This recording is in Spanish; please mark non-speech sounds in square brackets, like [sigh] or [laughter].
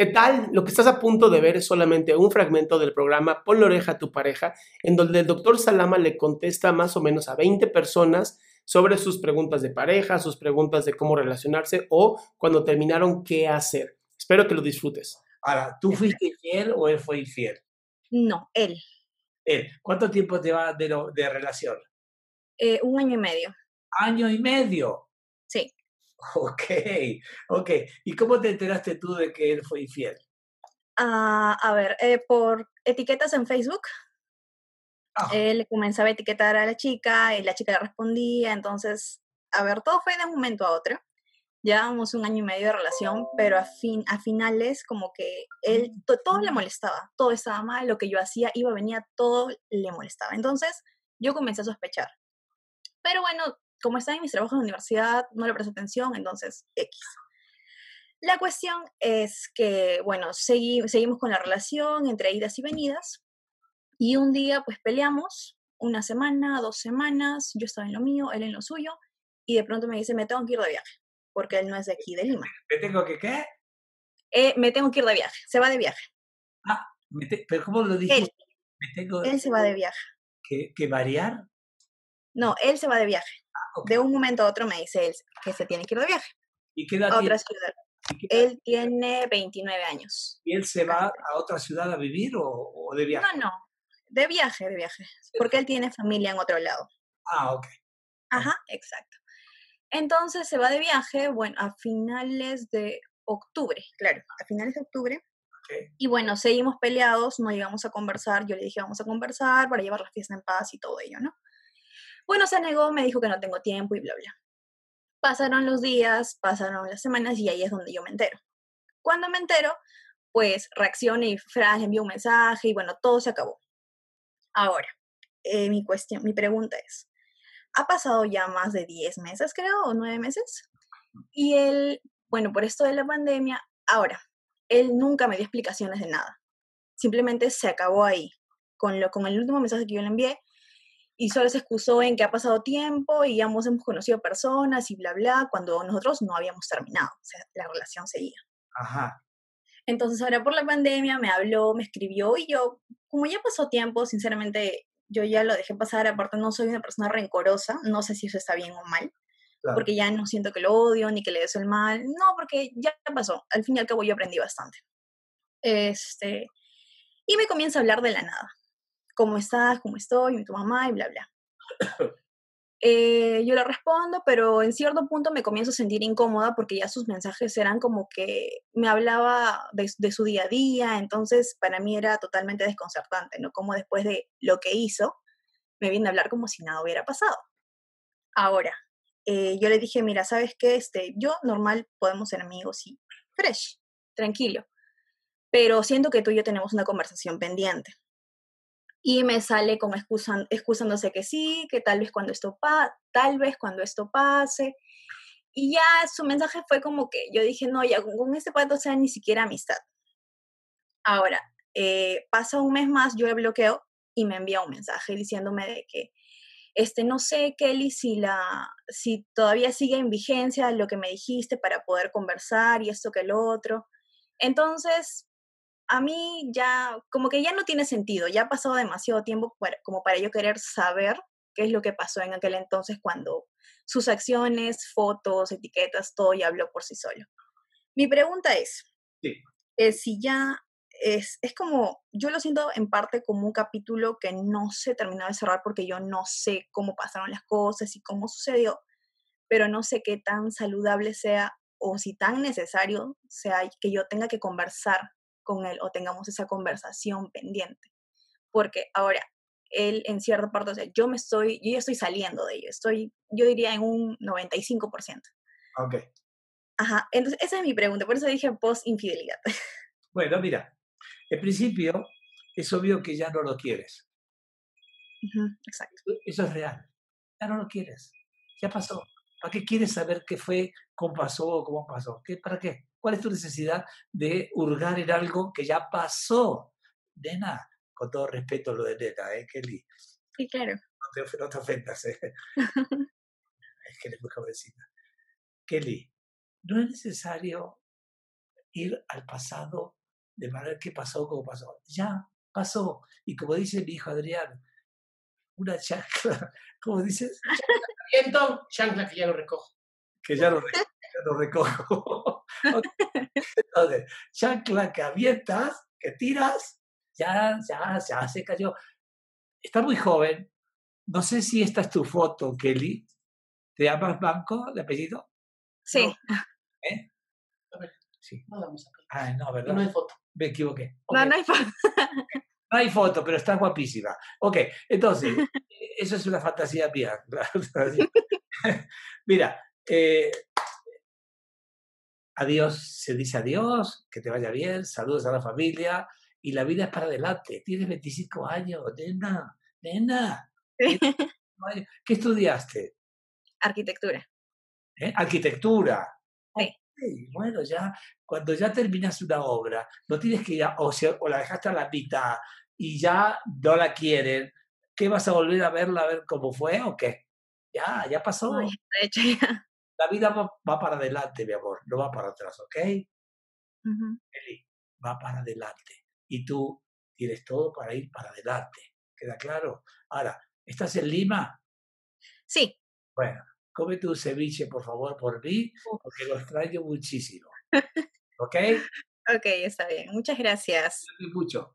¿Qué tal? Lo que estás a punto de ver es solamente un fragmento del programa Pon la oreja a tu pareja, en donde el doctor Salama le contesta más o menos a 20 personas sobre sus preguntas de pareja, sus preguntas de cómo relacionarse o cuando terminaron qué hacer. Espero que lo disfrutes. Ahora, ¿tú fuiste infiel o él fue infiel? No, él. Él. ¿Cuánto tiempo te va de, lo- de relación? Eh, un año y medio. Año y medio. Ok, ok. ¿Y cómo te enteraste tú de que él fue infiel? Ah, a ver, eh, por etiquetas en Facebook, Ah, él comenzaba a etiquetar a la chica y la chica le respondía. Entonces, a ver, todo fue de un momento a otro. Llevábamos un año y medio de relación, pero a, fin, a finales como que él, to- todo le molestaba, todo estaba mal, lo que yo hacía, iba, venía, todo le molestaba. Entonces, yo comencé a sospechar. Pero bueno, como estaba en mis trabajos de universidad, no le presté atención, entonces, X. La cuestión es que, bueno, segui- seguimos con la relación entre idas y venidas. Y un día, pues peleamos, una semana, dos semanas, yo estaba en lo mío, él en lo suyo, y de pronto me dice, me tengo que ir de viaje, porque él no es de aquí, de Lima. ¿Me tengo que qué? Eh, me tengo que ir de viaje, se va de viaje. Ah, me te- ¿pero cómo lo dijiste? ¿Me tengo Él se va de viaje. que, que variar? No, él se va de viaje. ok. De un momento a otro me dice él que se tiene que ir de viaje ¿Y qué edad a otra tiene? ciudad. ¿Y qué edad- Él tiene 29 años. ¿Y él se va a otra ciudad a vivir o, o de viaje? No, no, de viaje, de viaje, porque él tiene familia en otro lado. Ah, ok. Ajá, exacto. Entonces se va de viaje, bueno, a finales de octubre, claro, a finales de octubre. ok. Y bueno, seguimos peleados, no llegamos a conversar, yo le dije vamos a conversar para llevar la fiesta en paz y todo ello, ¿no? Bueno, se negó, me dijo que no tengo tiempo y bla, bla. Pasaron los días, pasaron las semanas y ahí es donde yo me entero. Cuando me entero, pues reacciono y Fran envió un mensaje y bueno, todo se acabó. Ahora, eh, mi cuestión, mi pregunta es, ha pasado ya más de 10 meses, creo, o 9 meses, y él, bueno, por esto de la pandemia, ahora, él nunca me dio explicaciones de nada. Simplemente se acabó ahí, con, lo, con el último mensaje que yo le envié, y solo se excusó en que ha pasado tiempo y ambos hemos conocido personas y bla, bla, cuando nosotros no habíamos terminado, o sea, la relación seguía. Ajá. Entonces ahora por la pandemia me habló, me escribió y yo, como ya pasó tiempo, sinceramente yo ya lo dejé pasar, aparte no soy una persona rencorosa, no sé si eso está bien o mal, Claro. porque ya no siento que lo odio ni que le deseo el mal, no, porque ya pasó, al fin y al cabo yo aprendí bastante. Este, y me comienza a hablar de la nada, cómo estás, cómo estoy, y tu mamá y bla, bla. Eh, yo le respondo, pero en cierto punto me comienzo a sentir incómoda porque ya sus mensajes eran como que me hablaba de, de su día a día, entonces para mí era totalmente desconcertante, ¿no? Como después de lo que hizo, me viene a hablar como si nada hubiera pasado. Ahora, eh, yo le dije, mira, ¿sabes qué? Este, yo normal podemos ser amigos y fresh, tranquilo, pero siento que tú y yo tenemos una conversación pendiente y me sale como excusan, excusándose que sí, que tal vez cuando esto pa tal vez cuando esto pase. Y ya su mensaje fue como que yo dije, no, ya con, con este pato sea ni siquiera amistad. Ahora, eh, pasa un mes más, yo le bloqueo y me envía un mensaje diciéndome de que este, no sé, Kelly, si, la, si todavía sigue en vigencia lo que me dijiste para poder conversar y esto que lo otro. Entonces, a mí ya, como que ya no tiene sentido, ya ha pasado demasiado tiempo como para yo querer saber qué es lo que pasó en aquel entonces cuando sus acciones, fotos, etiquetas, todo ya habló por sí solo. Mi pregunta es, si ya es, es, como, yo lo siento en parte como un capítulo que no se terminó de cerrar porque yo no sé cómo pasaron las cosas y cómo sucedió, pero no sé qué tan saludable sea o si tan necesario sea que yo tenga que conversar con él o tengamos esa conversación pendiente. Porque ahora, él en cierta parte, o sea, yo me estoy, yo ya estoy saliendo de ello, estoy, yo diría en un 95%. Ok. Ajá, entonces esa es mi pregunta, por eso dije post-infidelidad. Bueno, mira, en principio es obvio que ya no lo quieres. exacto. Eso es real, ya no lo quieres, ya pasó. ¿Para qué quieres saber qué fue, cómo pasó o cómo pasó? ¿Qué, ¿Para qué? ¿Cuál es tu necesidad de hurgar en algo que ya pasó? Nena, con todo respeto lo de nena, ¿eh, Kelly? Sí, claro. No te, no te ofendas, ¿eh? [laughs] es que eres muy jovencita. Kelly, no es necesario ir al pasado de manera que pasó como pasó. Ya pasó. Y como dice mi hijo Adrián, una chancla, [laughs] ¿cómo dices? Viento, chancla que ya lo recojo. Que ya lo, ya lo recojo. [laughs] Entonces, chancla que avientas, que tiras, ya, ya, ya se cayó. Está muy joven. No sé si esta es tu foto, Kelly. ¿Te llamas Banco de apellido? Sí. [laughs] ¿Eh? A ver, Sí. no vamos a Ah, no, ¿verdad? No hay foto. Me equivoqué. No, no hay foto. No hay foto, pero está guapísima. Ok, entonces, [laughs] eso es una fantasía mía. Mira, eh, adiós, se dice adiós, que te vaya bien, saludos a la familia y la vida es para adelante. Tienes 25 años, nena, nena. [laughs] ¿Qué estudiaste? Arquitectura. ¿Eh? Arquitectura. Sí. Bueno, ya cuando ya terminas una obra, no tienes que ya, o, sea, o la dejaste a la mitad y ya no la quieren, ¿qué vas a volver a verla a ver cómo fue o qué? Ya, ya pasó. Ay, de hecho, ya. La vida va, va para adelante, mi amor, no va para atrás, ¿ok? Eli, va para adelante. Y tú tienes todo para ir para adelante. ¿Queda claro? Ahora, ¿estás en Lima? Sí, Bueno, come tu ceviche, por favor, por mí, porque lo extraño muchísimo. [laughs] ¿Ok? ok, está bien. Muchas gracias. Mucho.